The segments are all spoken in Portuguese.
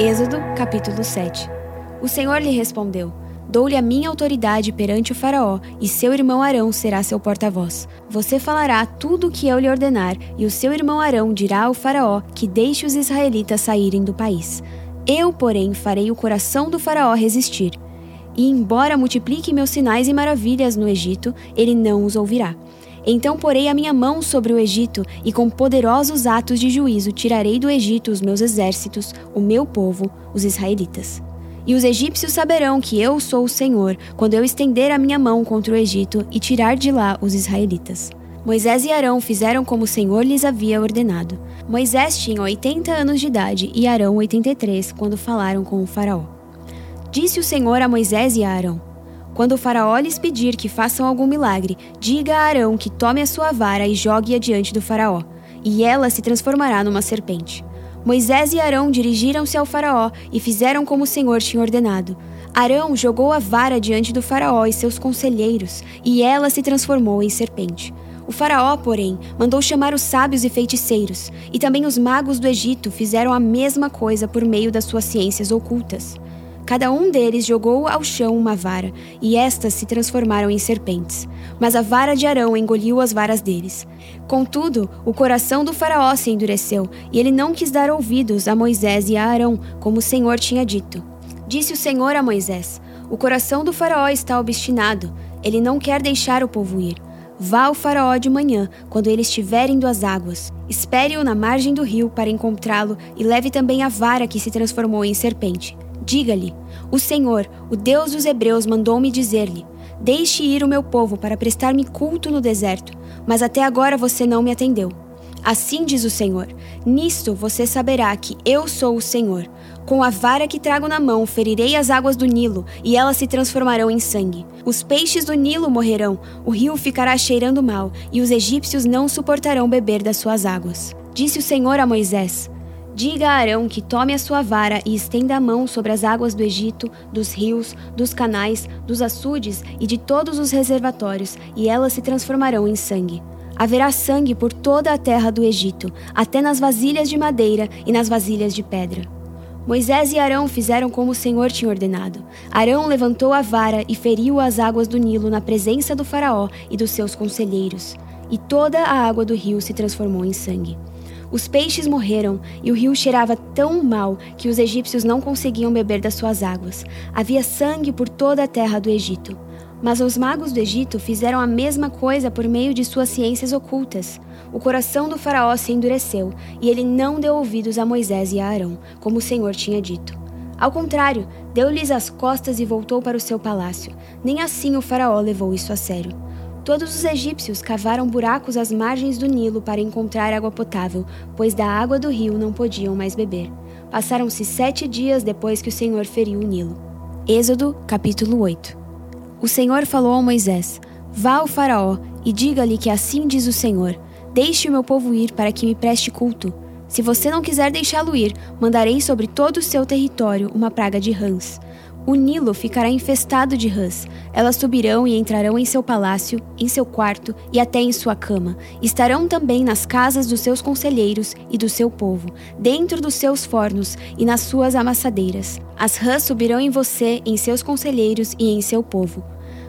Êxodo, capítulo 7 O Senhor lhe respondeu: Dou-lhe a minha autoridade perante o Faraó, e seu irmão Arão será seu porta-voz. Você falará tudo o que eu lhe ordenar, e o seu irmão Arão dirá ao Faraó que deixe os israelitas saírem do país. Eu, porém, farei o coração do Faraó resistir. E, embora multiplique meus sinais e maravilhas no Egito, ele não os ouvirá. Então porei a minha mão sobre o Egito, e com poderosos atos de juízo tirarei do Egito os meus exércitos, o meu povo, os israelitas. E os egípcios saberão que eu sou o Senhor, quando eu estender a minha mão contra o Egito e tirar de lá os israelitas. Moisés e Arão fizeram como o Senhor lhes havia ordenado. Moisés tinha 80 anos de idade e Arão 83 quando falaram com o Faraó. Disse o Senhor a Moisés e a Arão: quando o faraó lhes pedir que façam algum milagre, diga a Arão que tome a sua vara e jogue-a diante do faraó, e ela se transformará numa serpente. Moisés e Arão dirigiram-se ao faraó e fizeram como o Senhor tinha ordenado. Arão jogou a vara diante do faraó e seus conselheiros, e ela se transformou em serpente. O faraó, porém, mandou chamar os sábios e feiticeiros, e também os magos do Egito fizeram a mesma coisa por meio das suas ciências ocultas. Cada um deles jogou ao chão uma vara, e estas se transformaram em serpentes. Mas a vara de Arão engoliu as varas deles. Contudo, o coração do Faraó se endureceu, e ele não quis dar ouvidos a Moisés e a Arão, como o Senhor tinha dito. Disse o Senhor a Moisés: O coração do Faraó está obstinado, ele não quer deixar o povo ir. Vá ao Faraó de manhã, quando ele estiver indo às águas. Espere-o na margem do rio para encontrá-lo e leve também a vara que se transformou em serpente. Diga-lhe: O Senhor, o Deus dos Hebreus, mandou-me dizer-lhe: Deixe ir o meu povo para prestar-me culto no deserto, mas até agora você não me atendeu. Assim diz o Senhor: Nisto você saberá que eu sou o Senhor. Com a vara que trago na mão, ferirei as águas do Nilo, e elas se transformarão em sangue. Os peixes do Nilo morrerão, o rio ficará cheirando mal, e os egípcios não suportarão beber das suas águas. Disse o Senhor a Moisés: Diga a Arão que tome a sua vara e estenda a mão sobre as águas do Egito, dos rios, dos canais, dos açudes e de todos os reservatórios, e elas se transformarão em sangue. Haverá sangue por toda a terra do Egito, até nas vasilhas de madeira e nas vasilhas de pedra. Moisés e Arão fizeram como o Senhor tinha ordenado. Arão levantou a vara e feriu as águas do Nilo na presença do Faraó e dos seus conselheiros, e toda a água do rio se transformou em sangue. Os peixes morreram e o rio cheirava tão mal que os egípcios não conseguiam beber das suas águas. Havia sangue por toda a terra do Egito. Mas os magos do Egito fizeram a mesma coisa por meio de suas ciências ocultas. O coração do Faraó se endureceu e ele não deu ouvidos a Moisés e a Arão, como o Senhor tinha dito. Ao contrário, deu-lhes as costas e voltou para o seu palácio. Nem assim o Faraó levou isso a sério. Todos os egípcios cavaram buracos às margens do Nilo para encontrar água potável, pois da água do rio não podiam mais beber. Passaram-se sete dias depois que o Senhor feriu o Nilo. Êxodo, capítulo 8 O Senhor falou a Moisés: Vá ao Faraó e diga-lhe que assim diz o Senhor: Deixe o meu povo ir para que me preste culto. Se você não quiser deixá-lo ir, mandarei sobre todo o seu território uma praga de rãs. O Nilo ficará infestado de rãs. Elas subirão e entrarão em seu palácio, em seu quarto e até em sua cama. Estarão também nas casas dos seus conselheiros e do seu povo, dentro dos seus fornos e nas suas amassadeiras. As rãs subirão em você, em seus conselheiros e em seu povo.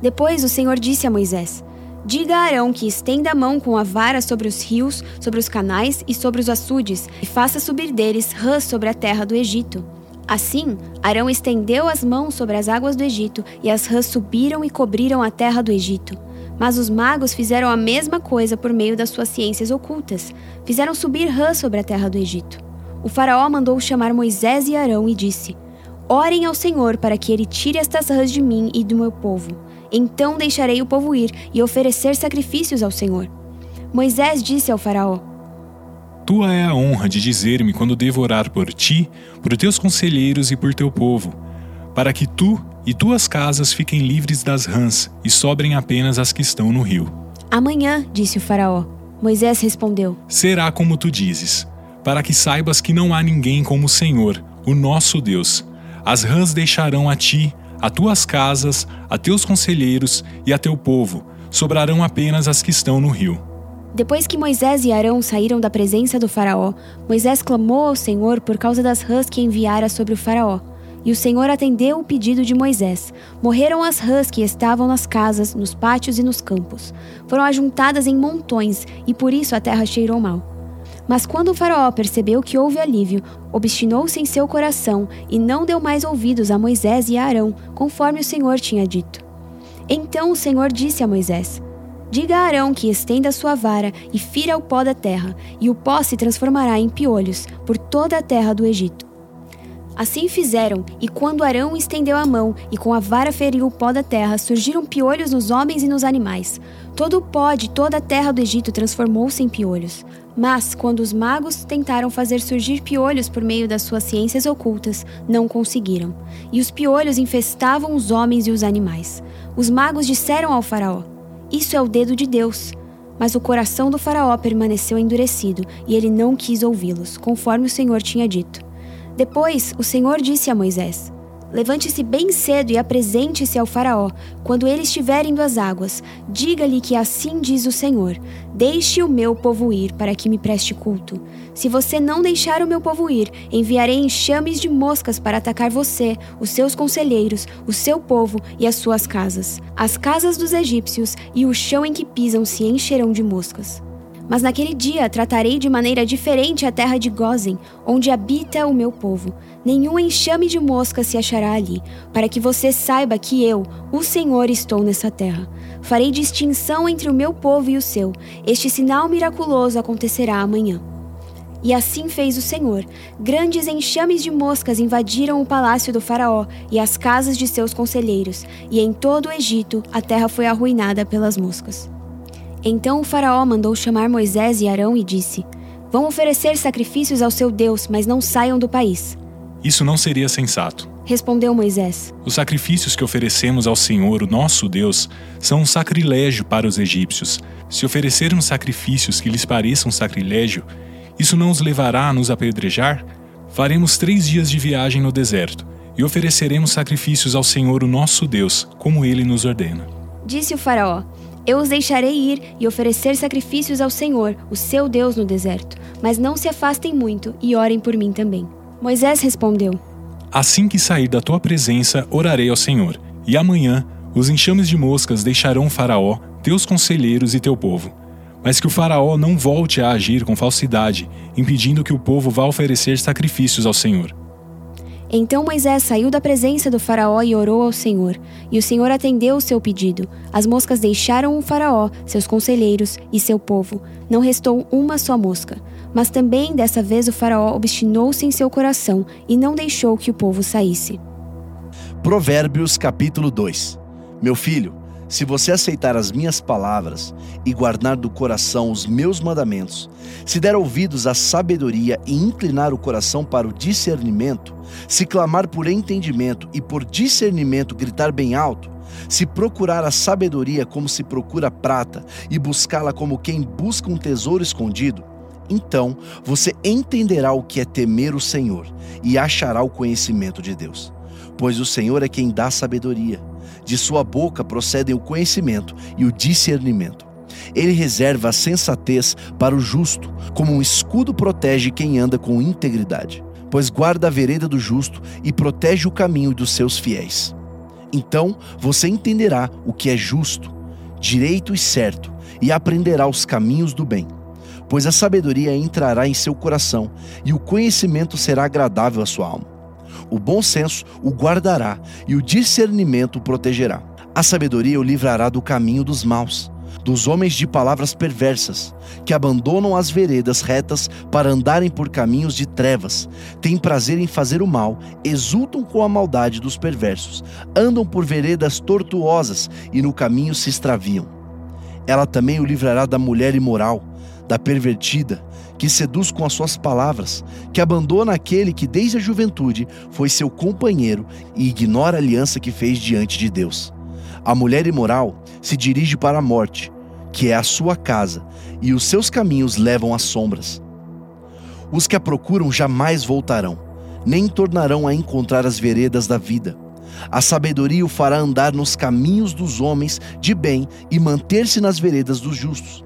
Depois o Senhor disse a Moisés: Diga a Arão que estenda a mão com a vara sobre os rios, sobre os canais e sobre os açudes, e faça subir deles rãs sobre a terra do Egito. Assim, Arão estendeu as mãos sobre as águas do Egito, e as rãs subiram e cobriram a terra do Egito. Mas os magos fizeram a mesma coisa por meio das suas ciências ocultas. Fizeram subir rãs sobre a terra do Egito. O faraó mandou chamar Moisés e Arão e disse: Orem ao Senhor para que ele tire estas rãs de mim e do meu povo. Então deixarei o povo ir e oferecer sacrifícios ao Senhor. Moisés disse ao faraó: tua é a honra de dizer-me quando devo orar por ti, por teus conselheiros e por teu povo, para que tu e tuas casas fiquem livres das rãs e sobrem apenas as que estão no rio. Amanhã, disse o Faraó. Moisés respondeu: Será como tu dizes, para que saibas que não há ninguém como o Senhor, o nosso Deus. As rãs deixarão a ti, a tuas casas, a teus conselheiros e a teu povo, sobrarão apenas as que estão no rio. Depois que Moisés e Arão saíram da presença do Faraó, Moisés clamou ao Senhor por causa das rãs que enviara sobre o Faraó. E o Senhor atendeu o pedido de Moisés. Morreram as rãs que estavam nas casas, nos pátios e nos campos. Foram ajuntadas em montões, e por isso a terra cheirou mal. Mas quando o Faraó percebeu que houve alívio, obstinou-se em seu coração e não deu mais ouvidos a Moisés e a Arão, conforme o Senhor tinha dito. Então o Senhor disse a Moisés: Diga a Arão que estenda sua vara e fira o pó da terra, e o pó se transformará em piolhos por toda a terra do Egito. Assim fizeram, e quando Arão estendeu a mão e com a vara feriu o pó da terra, surgiram piolhos nos homens e nos animais. Todo o pó de toda a terra do Egito transformou-se em piolhos. Mas, quando os magos tentaram fazer surgir piolhos por meio das suas ciências ocultas, não conseguiram. E os piolhos infestavam os homens e os animais. Os magos disseram ao Faraó: Isso é o dedo de Deus. Mas o coração do Faraó permaneceu endurecido e ele não quis ouvi-los, conforme o Senhor tinha dito. Depois, o Senhor disse a Moisés: Levante-se bem cedo e apresente-se ao Faraó. Quando ele estiver indo às águas, diga-lhe que assim diz o Senhor: Deixe o meu povo ir, para que me preste culto. Se você não deixar o meu povo ir, enviarei enxames de moscas para atacar você, os seus conselheiros, o seu povo e as suas casas. As casas dos egípcios e o chão em que pisam se encherão de moscas. Mas naquele dia tratarei de maneira diferente a terra de Gozen, onde habita o meu povo. Nenhum enxame de mosca se achará ali, para que você saiba que eu, o Senhor, estou nessa terra. Farei distinção entre o meu povo e o seu. Este sinal miraculoso acontecerá amanhã. E assim fez o Senhor. Grandes enxames de moscas invadiram o palácio do Faraó e as casas de seus conselheiros, e em todo o Egito a terra foi arruinada pelas moscas. Então o Faraó mandou chamar Moisés e Arão e disse: Vão oferecer sacrifícios ao seu Deus, mas não saiam do país. Isso não seria sensato. Respondeu Moisés: Os sacrifícios que oferecemos ao Senhor, o nosso Deus, são um sacrilégio para os egípcios. Se oferecermos sacrifícios que lhes pareçam sacrilégio, isso não os levará a nos apedrejar? Faremos três dias de viagem no deserto e ofereceremos sacrifícios ao Senhor, o nosso Deus, como ele nos ordena. Disse o Faraó: eu os deixarei ir e oferecer sacrifícios ao Senhor, o seu Deus, no deserto. Mas não se afastem muito e orem por mim também. Moisés respondeu: Assim que sair da tua presença, orarei ao Senhor. E amanhã os enxames de moscas deixarão Faraó, teus conselheiros e teu povo. Mas que o Faraó não volte a agir com falsidade, impedindo que o povo vá oferecer sacrifícios ao Senhor. Então Moisés saiu da presença do Faraó e orou ao Senhor, e o Senhor atendeu o seu pedido. As moscas deixaram o Faraó, seus conselheiros e seu povo. Não restou uma só mosca. Mas também dessa vez o Faraó obstinou-se em seu coração e não deixou que o povo saísse. Provérbios capítulo 2 Meu filho, se você aceitar as minhas palavras e guardar do coração os meus mandamentos, se der ouvidos à sabedoria e inclinar o coração para o discernimento, se clamar por entendimento e por discernimento gritar bem alto, se procurar a sabedoria como se procura prata e buscá-la como quem busca um tesouro escondido, então você entenderá o que é temer o Senhor e achará o conhecimento de Deus. Pois o Senhor é quem dá sabedoria de sua boca procedem o conhecimento e o discernimento. Ele reserva a sensatez para o justo, como um escudo protege quem anda com integridade, pois guarda a vereda do justo e protege o caminho dos seus fiéis. Então você entenderá o que é justo, direito e certo, e aprenderá os caminhos do bem. Pois a sabedoria entrará em seu coração e o conhecimento será agradável à sua alma. O bom senso o guardará e o discernimento o protegerá. A sabedoria o livrará do caminho dos maus, dos homens de palavras perversas, que abandonam as veredas retas para andarem por caminhos de trevas, têm prazer em fazer o mal, exultam com a maldade dos perversos, andam por veredas tortuosas e no caminho se extraviam. Ela também o livrará da mulher imoral, da pervertida, que seduz com as suas palavras, que abandona aquele que desde a juventude foi seu companheiro e ignora a aliança que fez diante de Deus. A mulher imoral se dirige para a morte, que é a sua casa, e os seus caminhos levam às sombras. Os que a procuram jamais voltarão, nem tornarão a encontrar as veredas da vida. A sabedoria o fará andar nos caminhos dos homens de bem e manter-se nas veredas dos justos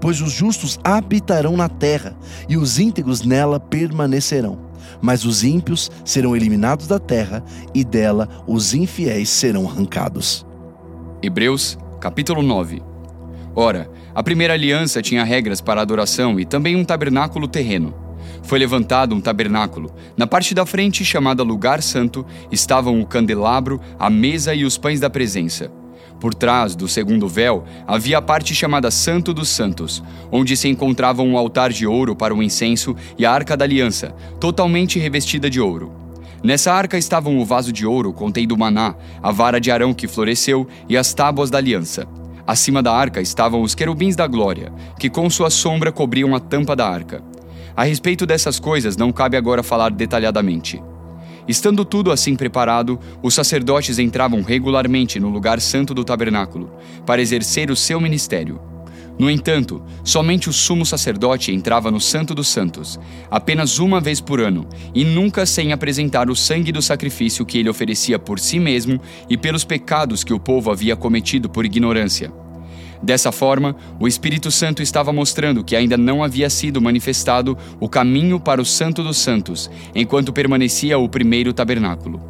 pois os justos habitarão na terra e os íntegros nela permanecerão. Mas os ímpios serão eliminados da terra e dela os infiéis serão arrancados. Hebreus, capítulo 9. Ora, a primeira aliança tinha regras para adoração e também um tabernáculo terreno. Foi levantado um tabernáculo. Na parte da frente, chamada Lugar Santo, estavam o candelabro, a mesa e os pães da presença. Por trás do segundo véu havia a parte chamada Santo dos Santos, onde se encontrava um altar de ouro para o incenso e a arca da aliança, totalmente revestida de ouro. Nessa arca estavam o vaso de ouro contendo maná, a vara de Arão que floresceu e as tábuas da aliança. Acima da arca estavam os querubins da glória, que com sua sombra cobriam a tampa da arca. A respeito dessas coisas não cabe agora falar detalhadamente. Estando tudo assim preparado, os sacerdotes entravam regularmente no lugar santo do tabernáculo, para exercer o seu ministério. No entanto, somente o sumo sacerdote entrava no Santo dos Santos, apenas uma vez por ano, e nunca sem apresentar o sangue do sacrifício que ele oferecia por si mesmo e pelos pecados que o povo havia cometido por ignorância. Dessa forma, o Espírito Santo estava mostrando que ainda não havia sido manifestado o caminho para o Santo dos Santos, enquanto permanecia o primeiro tabernáculo.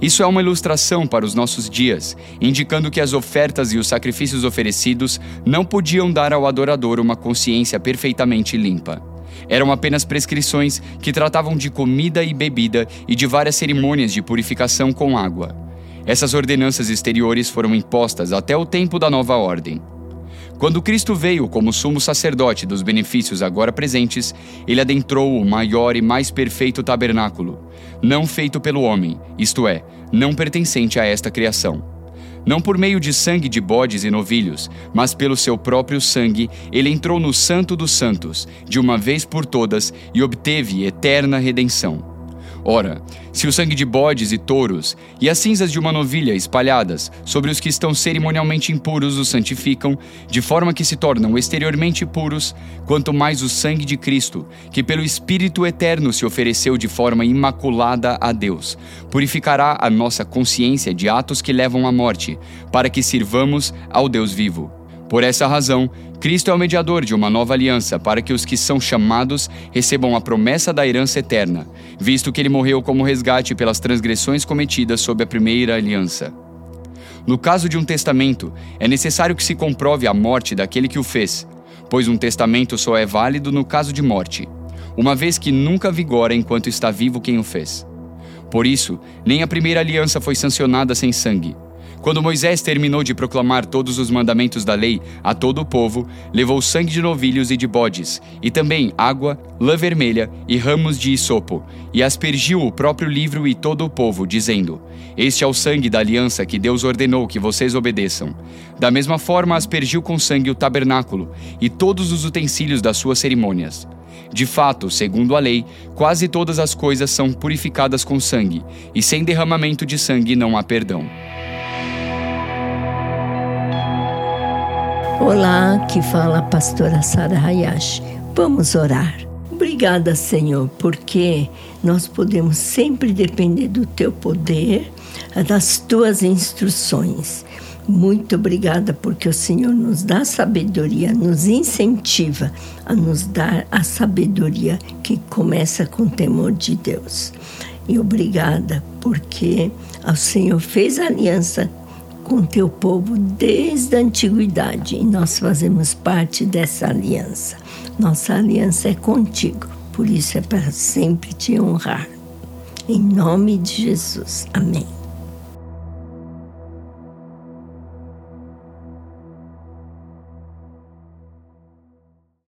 Isso é uma ilustração para os nossos dias, indicando que as ofertas e os sacrifícios oferecidos não podiam dar ao adorador uma consciência perfeitamente limpa. Eram apenas prescrições que tratavam de comida e bebida e de várias cerimônias de purificação com água. Essas ordenanças exteriores foram impostas até o tempo da nova ordem. Quando Cristo veio como sumo sacerdote dos benefícios agora presentes, ele adentrou o maior e mais perfeito tabernáculo, não feito pelo homem, isto é, não pertencente a esta criação. Não por meio de sangue de bodes e novilhos, mas pelo seu próprio sangue, ele entrou no Santo dos Santos, de uma vez por todas, e obteve eterna redenção. Ora, se o sangue de bodes e touros e as cinzas de uma novilha espalhadas sobre os que estão cerimonialmente impuros os santificam, de forma que se tornam exteriormente puros, quanto mais o sangue de Cristo, que pelo Espírito eterno se ofereceu de forma imaculada a Deus, purificará a nossa consciência de atos que levam à morte, para que sirvamos ao Deus vivo. Por essa razão, Cristo é o mediador de uma nova aliança para que os que são chamados recebam a promessa da herança eterna, visto que ele morreu como resgate pelas transgressões cometidas sob a primeira aliança. No caso de um testamento, é necessário que se comprove a morte daquele que o fez, pois um testamento só é válido no caso de morte, uma vez que nunca vigora enquanto está vivo quem o fez. Por isso, nem a primeira aliança foi sancionada sem sangue quando Moisés terminou de proclamar todos os mandamentos da lei a todo o povo, levou sangue de novilhos e de bodes, e também água, lã vermelha e ramos de isopo, e aspergiu o próprio livro e todo o povo, dizendo: Este é o sangue da aliança que Deus ordenou que vocês obedeçam. Da mesma forma, aspergiu com sangue o tabernáculo e todos os utensílios das suas cerimônias. De fato, segundo a lei, quase todas as coisas são purificadas com sangue, e sem derramamento de sangue não há perdão. Olá, que fala a pastora Sara Hayashi. Vamos orar. Obrigada, Senhor, porque nós podemos sempre depender do teu poder, das tuas instruções. Muito obrigada porque o Senhor nos dá sabedoria, nos incentiva a nos dar a sabedoria que começa com o temor de Deus. E obrigada porque o Senhor fez aliança com teu povo desde a antiguidade e nós fazemos parte dessa aliança. Nossa aliança é contigo, por isso é para sempre te honrar. Em nome de Jesus. Amém.